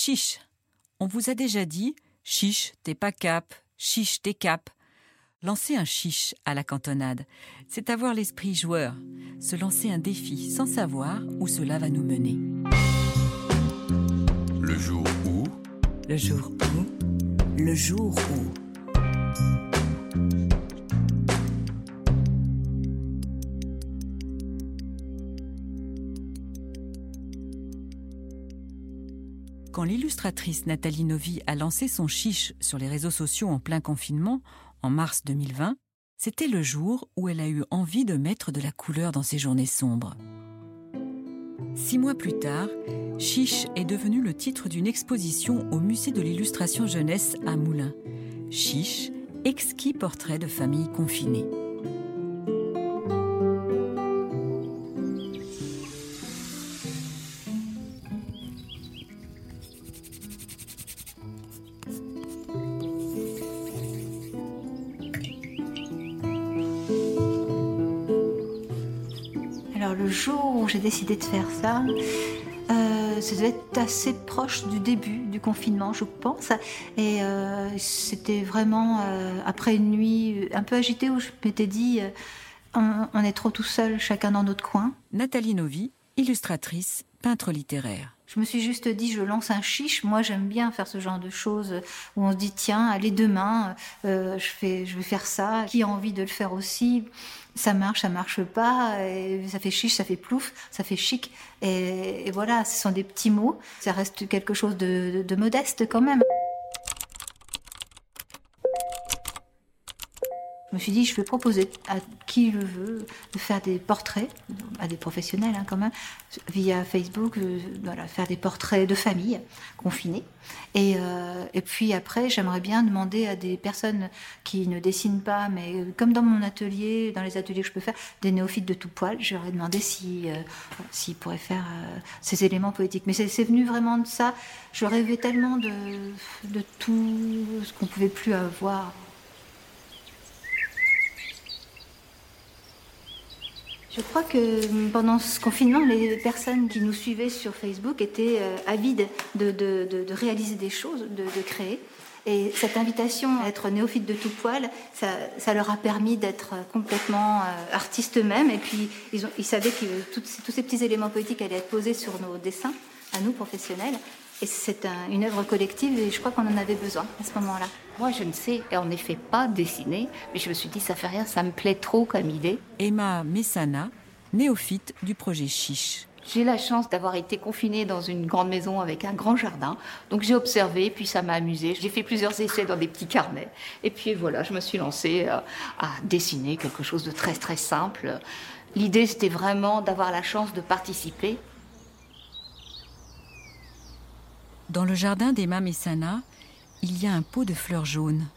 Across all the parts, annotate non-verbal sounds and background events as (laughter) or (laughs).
Chiche. On vous a déjà dit chiche, t'es pas cap, chiche, t'es cap. Lancer un chiche à la cantonade, c'est avoir l'esprit joueur, se lancer un défi sans savoir où cela va nous mener. Le jour où? Le jour où? Le jour où? Quand l'illustratrice Nathalie Novi a lancé son chiche sur les réseaux sociaux en plein confinement, en mars 2020, c'était le jour où elle a eu envie de mettre de la couleur dans ses journées sombres. Six mois plus tard, Chiche est devenu le titre d'une exposition au musée de l'illustration jeunesse à Moulins. Chiche, exquis portrait de famille confinée. Alors le jour où j'ai décidé de faire ça, euh, ça devait être assez proche du début du confinement, je pense. Et euh, c'était vraiment euh, après une nuit un peu agitée où je m'étais dit, euh, on, on est trop tout seul, chacun dans notre coin. Nathalie Novi, illustratrice, peintre littéraire. Je me suis juste dit, je lance un chiche. Moi, j'aime bien faire ce genre de choses où on se dit, tiens, allez, demain, je, fais, je vais faire ça. Qui a envie de le faire aussi? Ça marche, ça marche pas. Et ça fait chiche, ça fait plouf, ça fait chic. Et, voilà, ce sont des petits mots. Ça reste quelque chose de, de- de modeste quand même. Je me suis dit, je vais proposer à qui le veut de faire des portraits, à des professionnels hein, quand même, via Facebook, euh, voilà, faire des portraits de famille confinées. Et, euh, et puis après, j'aimerais bien demander à des personnes qui ne dessinent pas, mais euh, comme dans mon atelier, dans les ateliers que je peux faire, des néophytes de tout poil, j'aurais demandé si, s'ils pourraient faire ces éléments poétiques. Mais c'est venu vraiment de ça. Je rêvais tellement de, de tout ce qu'on pouvait plus avoir. Je crois que pendant ce confinement, les personnes qui nous suivaient sur Facebook étaient euh, avides de, réaliser des choses, de, créer. Et cette invitation à être néophyte de tout poil, ça, leur a permis d'être complètement euh, artistes eux-mêmes. Et puis, ils, savaient que toutes ces- tous ces petits éléments poétiques allaient être posés sur nos dessins, à nous, professionnels. Et c'est un- une œuvre collective et je crois qu'on en avait besoin à ce moment-là. Moi, je ne sais en effet pas dessiner, mais je me suis dit, ça fait rien, ça me plaît trop comme idée. Emma Messana, néophyte du projet Chiche. J'ai la chance d'avoir été confinée dans une grande maison avec un grand jardin. Donc j'ai observé, puis ça m'a amusé. J'ai fait plusieurs essais dans des petits carnets. Et puis voilà, je me suis lancée euh, à dessiner quelque chose de très très simple. L'idée, c'était vraiment d'avoir la chance de participer. Dans le jardin d'Emma Messana, il y a un pot de fleurs jaunes.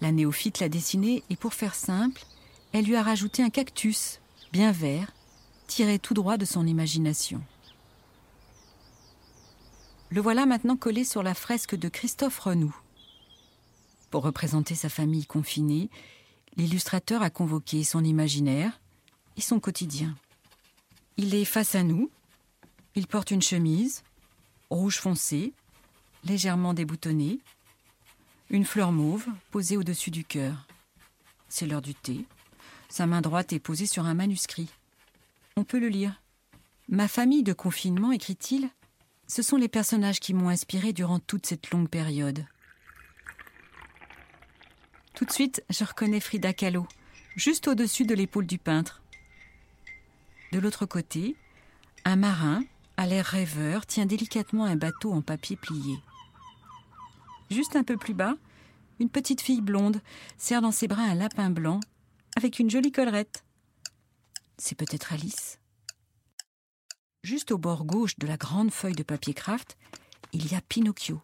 La néophyte l'a dessiné et pour faire simple, elle lui a rajouté un cactus, bien vert, tiré tout droit de son imagination. Le voilà maintenant collé sur la fresque de Christophe Renoux. Pour représenter sa famille confinée, l'illustrateur a convoqué son imaginaire et son quotidien. Il est face à nous, il porte une chemise, rouge foncé, légèrement déboutonnée, une fleur mauve posée au-dessus du cœur. C'est l'heure du thé. Sa main droite est posée sur un manuscrit. On peut le lire. Ma famille de confinement, écrit-il, ce sont les personnages qui m'ont inspiré durant toute cette longue période. Tout de suite, je reconnais Frida Kahlo, juste au-dessus de l'épaule du peintre. De l'autre côté, un marin, à l'air rêveur, tient délicatement un bateau en papier plié. Juste un peu plus bas, une petite fille blonde serre dans ses bras un lapin blanc avec une jolie collerette. C'est peut-être Alice. Juste au bord gauche de la grande feuille de papier craft, il y a Pinocchio.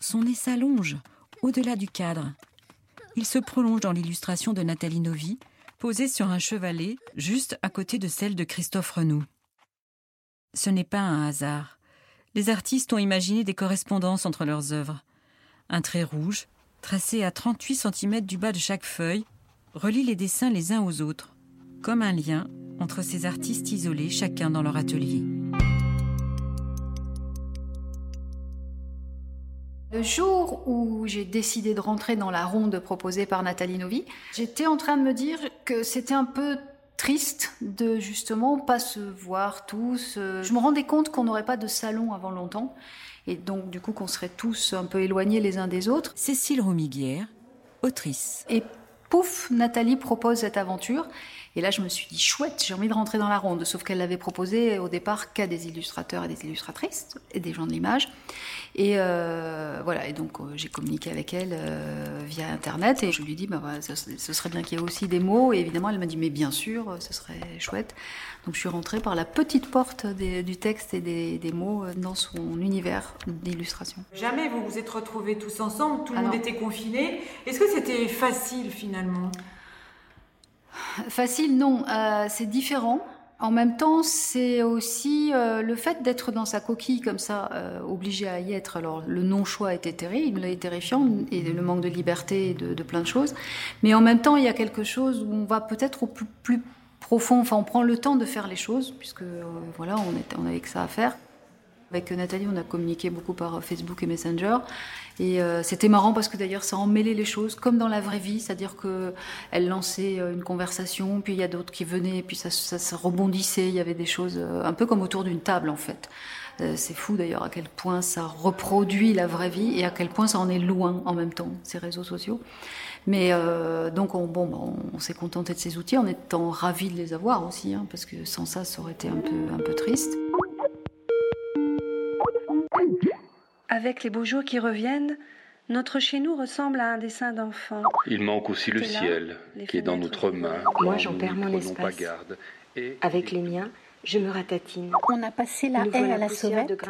Son nez s'allonge au-delà du cadre. Il se prolonge dans l'illustration de Nathalie Novi, posée sur un chevalet juste à côté de celle de Christophe Renoux. Ce n'est pas un hasard. Les artistes ont imaginé des correspondances entre leurs œuvres. Un trait rouge, tracé à 38 cm du bas de chaque feuille, relie les dessins les uns aux autres, comme un lien entre ces artistes isolés, chacun dans leur atelier. Le jour où j'ai décidé de rentrer dans la ronde proposée par Nathalie Novi, j'étais en train de me dire que c'était un peu triste de justement pas se voir tous. Je me rendais compte qu'on n'aurait pas de salon avant longtemps et donc du coup qu'on serait tous un peu éloignés les uns des autres. Cécile Romiguière, autrice. Et pouf, Nathalie propose cette aventure. Et là, je me suis dit, chouette, j'ai envie de rentrer dans la ronde. Sauf qu'elle l'avait proposé au départ qu'à des illustrateurs et des illustratrices et des gens de l'image. Et euh, voilà, et donc euh, j'ai communiqué avec elle euh, via Internet et je lui ai dit, bah, ce, serait bien qu'il y ait aussi des mots. Et évidemment, elle m'a dit, mais bien sûr, ce serait chouette. Donc je suis rentrée par la petite porte du texte et des, mots dans son univers d'illustration. Jamais vous vous êtes retrouvés tous ensemble, tout le ah monde était confiné. Est-ce que c'était facile finalement? Facile, non. Euh, c'est différent. En même temps, c'est aussi euh, le fait d'être dans sa coquille comme ça, euh, obligé à y être. Alors, le non-choix était terrible et terrifiant, et le manque de liberté et de, plein de choses. Mais en même temps, il y a quelque chose où on va peut-être au plus, profond. Enfin, on prend le temps de faire les choses, puisque voilà, on, on avait que ça à faire. Avec Nathalie, on a communiqué beaucoup par Facebook et Messenger. Et euh, c'était marrant parce que d'ailleurs, ça emmêlait les choses, comme dans la vraie vie. C'est-à-dire qu'elle lançait euh, une conversation, puis il y a d'autres qui venaient, puis ça, ça, rebondissait. Il y avait des choses euh, un peu comme autour d'une table, en fait. c'est fou d'ailleurs à quel point ça reproduit la vraie vie et à quel point ça en est loin en même temps, ces réseaux sociaux. Mais donc, on, bon, bah, on, s'est contenté de ces outils en étant ravis de les avoir aussi, hein, parce que sans ça, ça aurait été un peu, un peu triste. Avec les beaux jours qui reviennent, notre chez nous ressemble à un dessin d'enfant. Il manque aussi le ciel, qui est dans notre main. Moi, j'en perds mon espace. Avec les miens, je me ratatine. On a passé la haie à la sauvette.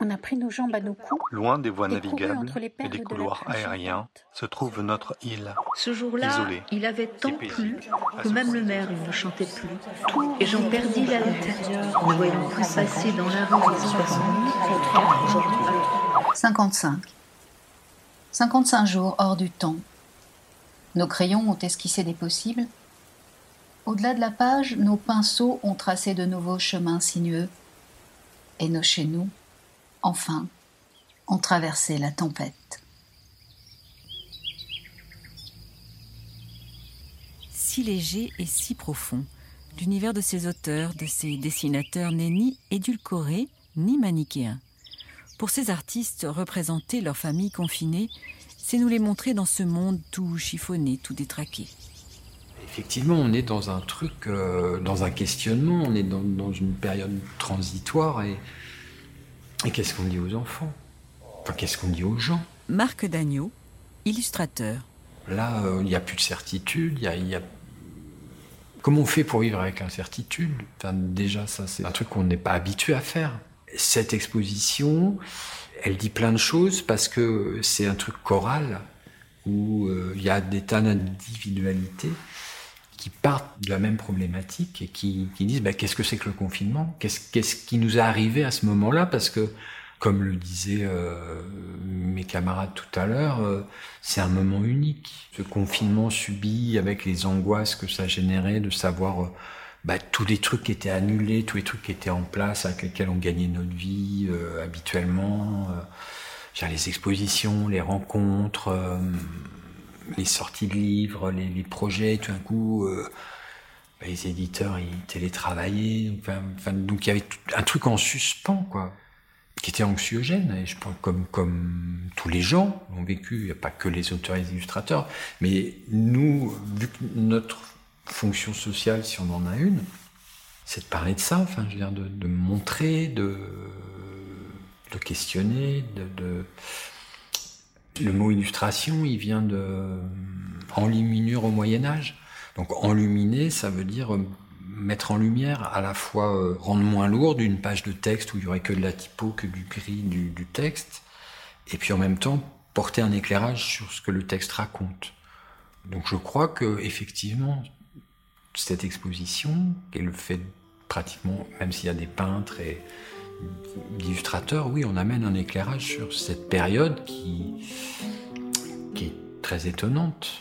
On a pris nos jambes à nos coups. Loin des voies navigables et des couloirs aériens se trouve notre île. Ce jour-là, il avait tant plu que même le maire ne chantait plus. Et j'en perdis la l'intérieur, ne voyant plus passer dans la rue les. 55. 55 jours hors du temps. Nos crayons ont esquissé des possibles. Au-delà de la page, nos pinceaux ont tracé de nouveaux chemins sinueux. Et nos chez nous, enfin, ont traversé la tempête. Si léger et si profond, l'univers de ces auteurs, de ces dessinateurs n'est ni édulcoré ni manichéen. Pour ces artistes, représenter leur famille confinée, c'est nous les montrer dans ce monde tout chiffonné, tout détraqué. Effectivement, on est dans un truc, euh, dans un questionnement, on est dans, une période transitoire et, et qu'est-ce qu'on dit aux enfants? Enfin, qu'est-ce qu'on dit aux gens? Marc Dagneau, illustrateur. Là, euh, il n'y a plus de certitude, il y a, Comment on fait pour vivre avec l'incertitude? Enfin, Déjà, ça, c'est un truc qu'on n'est pas habitué à faire cette exposition, elle dit plein de choses parce que c'est un truc choral où euh, il y a des tas d'individualités qui partent de la même problématique et qui, disent bah, qu'est-ce que c'est que le confinement? Qu'est-ce qui nous est arrivé à ce moment-là? Parce que, comme le disaient euh, mes camarades tout à l'heure, euh, c'est un moment unique. Ce confinement subi avec les angoisses que ça générait de savoir bah, tous les trucs qui étaient annulés, tous les trucs qui étaient en place, avec lesquels on gagnait notre vie euh, habituellement, euh, les expositions, les rencontres, euh, les sorties de livres, les, projets, tout d'un coup, euh, bah, les éditeurs, ils télétravaillaient, enfin, donc il y avait un truc en suspens, quoi, qui était anxiogène, et je pense comme, comme tous les gens l'ont vécu, il n'y a pas que les auteurs et les illustrateurs, mais nous, vu que notre fonction sociale, si on en a une, c'est de parler de ça, enfin, je veux dire, de, montrer, de, questionner, de, Le mot illustration, il vient de enluminure au Moyen Âge. Donc enluminer, ça veut dire euh, mettre en lumière, à la fois euh, rendre moins lourde une page de texte où il y aurait que de la typo, que du gris du, du texte, et puis en même temps porter un éclairage sur ce que le texte raconte. Donc je crois que effectivement, cette exposition, et le fait pratiquement, même s'il y a des peintres et d'illustrateurs, oui, on amène un éclairage sur cette période qui, qui est très étonnante.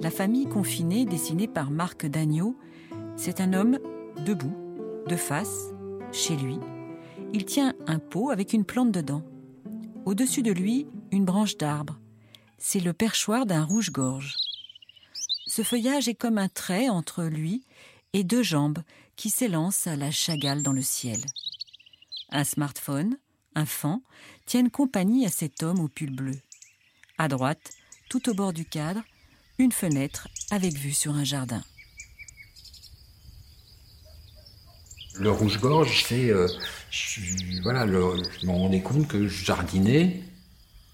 La famille confinée, dessinée par Marc Dagneau, c'est un homme debout, De face, chez lui, il tient un pot avec une plante dedans. Au-dessus de lui, une branche d'arbre. C'est le perchoir d'un rouge-gorge. Ce feuillage est comme un trait entre lui et deux jambes qui s'élancent à la chagale dans le ciel. Un smartphone, un fan, tiennent compagnie à cet homme au pull bleu. À droite, tout au bord du cadre, une fenêtre avec vue sur un jardin. Le rouge-gorge, c'est. Euh, voilà, le, je me rendais compte que je jardinais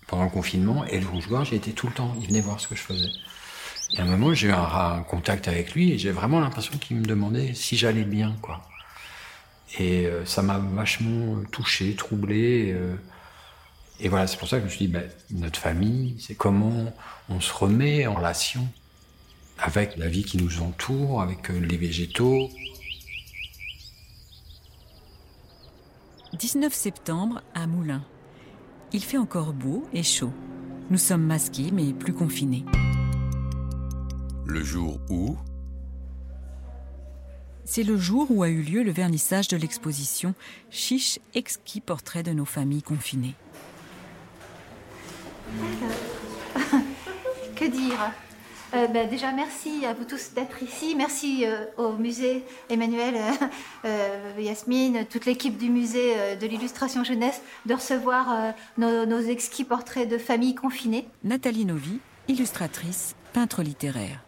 pendant le confinement et le rouge-gorge était tout le temps. Il venait voir ce que je faisais. Et à un moment, j'ai eu un, contact avec lui et j'ai vraiment l'impression qu'il me demandait si j'allais bien, quoi. Et euh, ça m'a vachement touché, troublé. Euh, et voilà, c'est pour ça que je me suis dit, ben, notre famille, c'est comment on se remet en relation avec la vie qui nous entoure, avec les végétaux. 19 septembre à Moulins. Il fait encore beau et chaud. Nous sommes masqués mais plus confinés. Le jour où? C'est le jour où a eu lieu le vernissage de l'exposition Chiche exquis portrait de nos familles confinées. que dire? Euh, ben, déjà, merci à vous tous d'être ici. Merci euh, au musée Emmanuel, euh, Yasmine, toute l'équipe du musée de l'illustration jeunesse de recevoir nos, nos, exquis portraits de familles confinées. Nathalie Novi, illustratrice, peintre littéraire.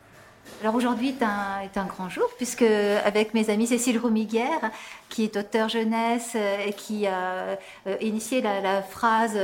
Alors aujourd'hui est un, grand jour puisque avec mes amis Cécile Roumiguière, qui est auteur jeunesse et qui a initié la, phrase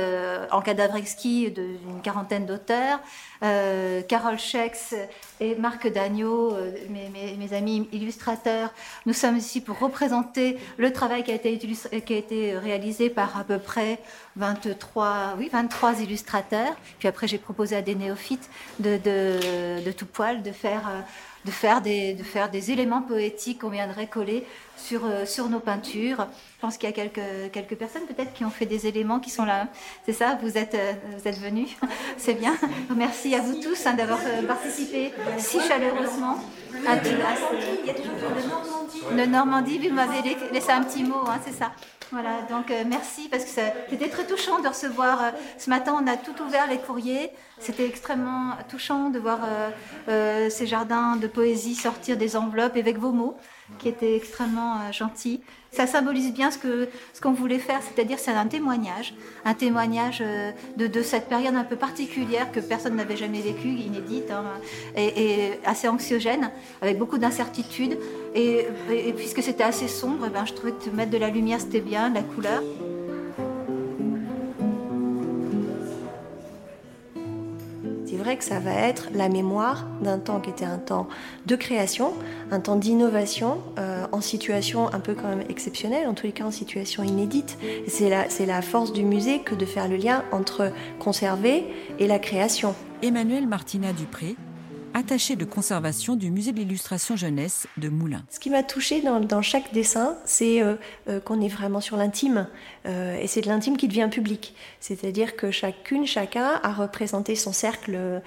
en cadavre exquis d'une quarantaine d'auteurs, euh, Carole Schex et Marc Dagneau, euh, mes, amis illustrateurs. Nous sommes ici pour représenter le travail qui a été, réalisé par à peu près 23, oui, 23 illustrateurs. Puis après, j'ai proposé à des néophytes de tout poil de faire euh, de faire des, de faire des éléments poétiques qu'on viendrait coller sur, euh, sur nos peintures. Je pense qu'il y a quelques, quelques personnes peut-être qui ont fait des éléments qui sont là. C'est ça, vous êtes, euh, vous êtes venus. (laughs) C'est bien. Merci à vous tous hein, d'avoir euh, participé si chaleureusement. À il y a toujours de Normandie. De Normandie, vous m'avez laissé un petit mot, hein, c'est ça. Voilà, donc merci parce que c'était très touchant de recevoir. ce matin, on a tout ouvert les courriers. C'était extrêmement touchant de voir ces jardins de poésie sortir des enveloppes avec vos mots qui était extrêmement euh, gentil. Ça symbolise bien ce que ce qu'on voulait faire, c'est-à-dire c'est un témoignage, un témoignage euh, de, de, cette période un peu particulière que personne n'avait jamais vécue, inédite hein, et, assez anxiogène, avec beaucoup d'incertitudes. Et, puisque c'était assez sombre, eh ben, je trouvais que mettre de la lumière c'était bien, de la couleur. Vrai que ça va être la mémoire d'un temps qui était un temps de création, un temps d'innovation, euh, en situation un peu quand même exceptionnelle, en tous les cas en situation inédite. C'est la, la force du musée que de faire le lien entre conserver et la création. Emmanuel Martina Dupré, attaché de conservation du musée de l'illustration jeunesse de Moulins. Ce qui m'a touché dans, chaque dessin, c'est euh, euh, qu'on est vraiment sur l'intime, euh, et c'est de l'intime qui devient public. C'est-à-dire que chacune, chacun a représenté son cercle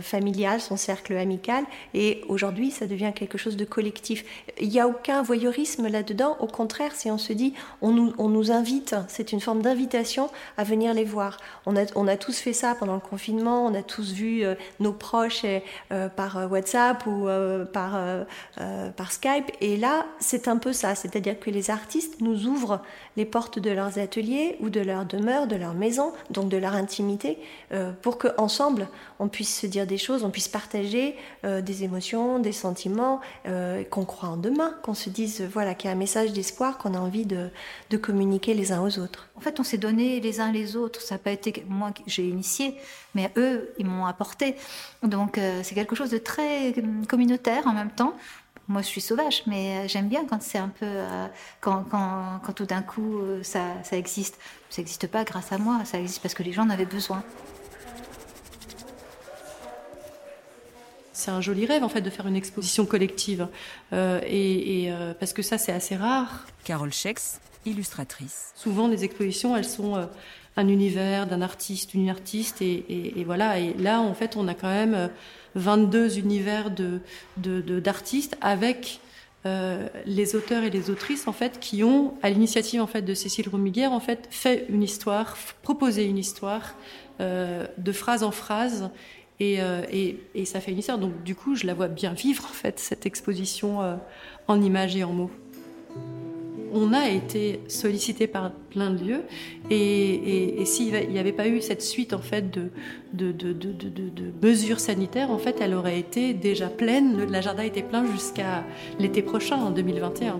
familial, son cercle amical, et aujourd'hui, ça devient quelque chose de collectif. Il n'y a aucun voyeurisme là-dedans, au contraire, si on se dit, on nous, invite, c'est une forme d'invitation à venir les voir. On a, tous fait ça pendant le confinement, on a tous vu nos proches par euh, WhatsApp ou euh, par, euh, par Skype. Et là, c'est un peu ça, c'est-à-dire que les artistes nous ouvrent les portes de leurs ateliers ou de leur demeure, de leur maison, donc de leur intimité, pour qu'ensemble, on puisse se dire des choses, on puisse partager des émotions, des sentiments, qu'on croit en demain, qu'on se dise, voilà, qu'il y a un message d'espoir qu'on a envie de, de communiquer les uns aux autres. En fait, on s'est donné les uns les autres. Ça n'a pas été moi que j'ai initié, mais eux, ils m'ont apporté. Donc, c'est quelque chose de très euh, communautaire en même temps. Moi, je suis sauvage, mais euh, j'aime bien quand c'est un peu, euh, quand, quand, quand, tout d'un coup ça, ça existe. Ça n'existe pas grâce à moi, ça existe parce que les gens en avaient besoin. C'est un joli rêve en fait de faire une exposition collective, et, parce que ça c'est assez rare. Carole Schex, illustratrice. Souvent les expositions elles sont un univers d'un artiste, une artiste, et, voilà. Et là en fait on a quand même 22 univers de, d'artistes avec euh, les auteurs et les autrices en fait qui ont, à l'initiative en fait de Cécile Romiguière, en fait fait une histoire, proposé une histoire euh, de phrase en phrase. Et, ça fait une histoire. Donc, du coup, je la vois bien vivre, en fait, cette exposition en images et en mots on a été sollicité par plein de lieux et, s'il n'y avait pas eu cette suite en fait de, mesures sanitaires, en fait, elle aurait été déjà pleine. Le, la jardin était plein jusqu'à l'été prochain, en 2021.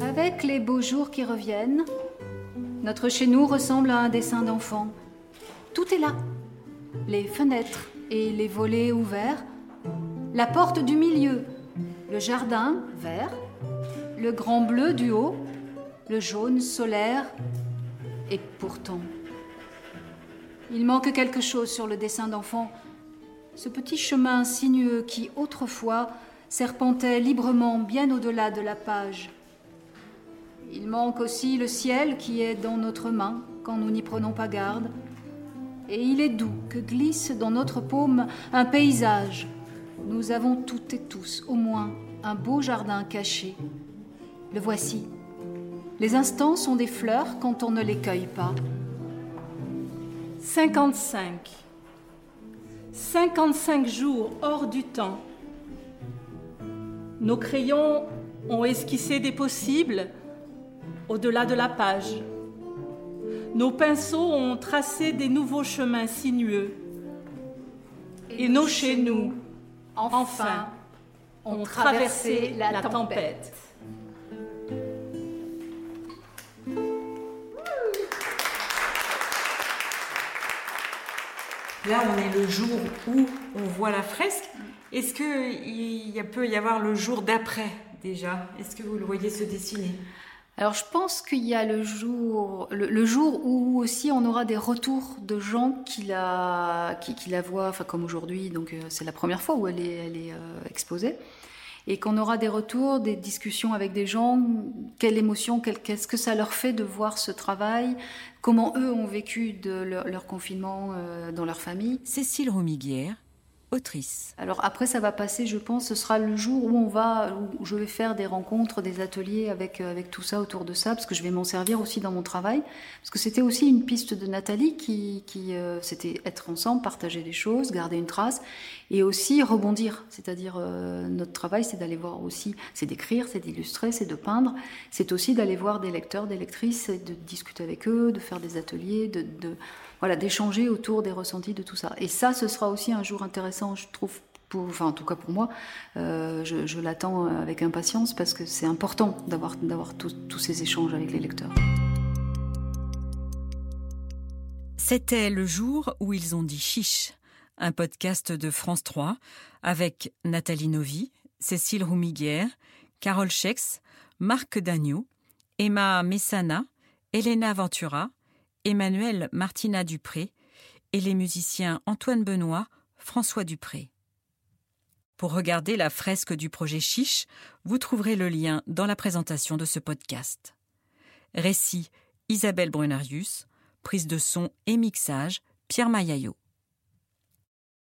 Avec les beaux jours qui reviennent, notre chez nous ressemble à un dessin d'enfant. Tout est là. Les fenêtres et les volets ouverts, la porte du milieu, le jardin vert, le grand bleu du haut, le jaune solaire, et pourtant, il manque quelque chose sur le dessin d'enfant. Ce petit chemin sinueux qui, autrefois, serpentait librement bien au-delà de la page. Il manque aussi le ciel qui est dans notre main quand nous n'y prenons pas garde. Et il est doux que glisse dans notre paume un paysage nous avons toutes et tous au moins un beau jardin caché. Le voici. Les instants sont des fleurs quand on ne les cueille pas. 55. 55 jours hors du temps. Nos crayons ont esquissé des possibles au-delà de la page. Nos pinceaux ont tracé des nouveaux chemins sinueux. Et, nos chez nous enfin, ont traversé la tempête. Là, on est le jour où on voit la fresque. Est-ce qu'il peut y avoir le jour d'après déjà? Est-ce que vous le voyez se dessiner? Alors je pense qu'il y a le jour, le, jour où aussi on aura des retours de gens qui la, qui, la voient, enfin comme aujourd'hui, donc euh, c'est la première fois où elle est, euh, exposée, et qu'on aura des retours, des discussions avec des gens, quelle émotion, qu'est-ce que ça leur fait de voir ce travail, comment eux ont vécu de leur, confinement euh, dans leur famille. Cécile Romiguière, autrice. Alors après, ça va passer, je pense, ce sera le jour où on va, où je vais faire des rencontres, des ateliers avec euh, avec tout ça autour de ça, parce que je vais m'en servir aussi dans mon travail, parce que c'était aussi une piste de Nathalie qui, qui euh, c'était être ensemble, partager des choses, garder une trace, et aussi rebondir. C'est-à-dire euh, notre travail, c'est d'aller voir aussi, c'est d'écrire, c'est d'illustrer, c'est de peindre, c'est aussi d'aller voir des lecteurs, des lectrices, et de discuter avec eux, de faire des ateliers, de, de voilà, d'échanger autour des ressentis de tout ça. Et ça, ce sera aussi un jour intéressant, je trouve, en tout cas pour moi, euh, je, l'attends avec impatience parce que c'est important d'avoir d'avoir tous ces échanges avec les lecteurs. C'était le jour où ils ont dit chiche, un podcast de France 3 avec Nathalie Novi, Cécile Roumiguière, Carole Schex, Marc Dagneau, Emma Messana, Elena Ventura, Emmanuel Martina Dupré et les musiciens Antoine Benoît, François Dupré. Pour regarder la fresque du projet Chiche, vous trouverez le lien dans la présentation de ce podcast. Récit Isabelle Brunarius, prise de son et mixage Pierre.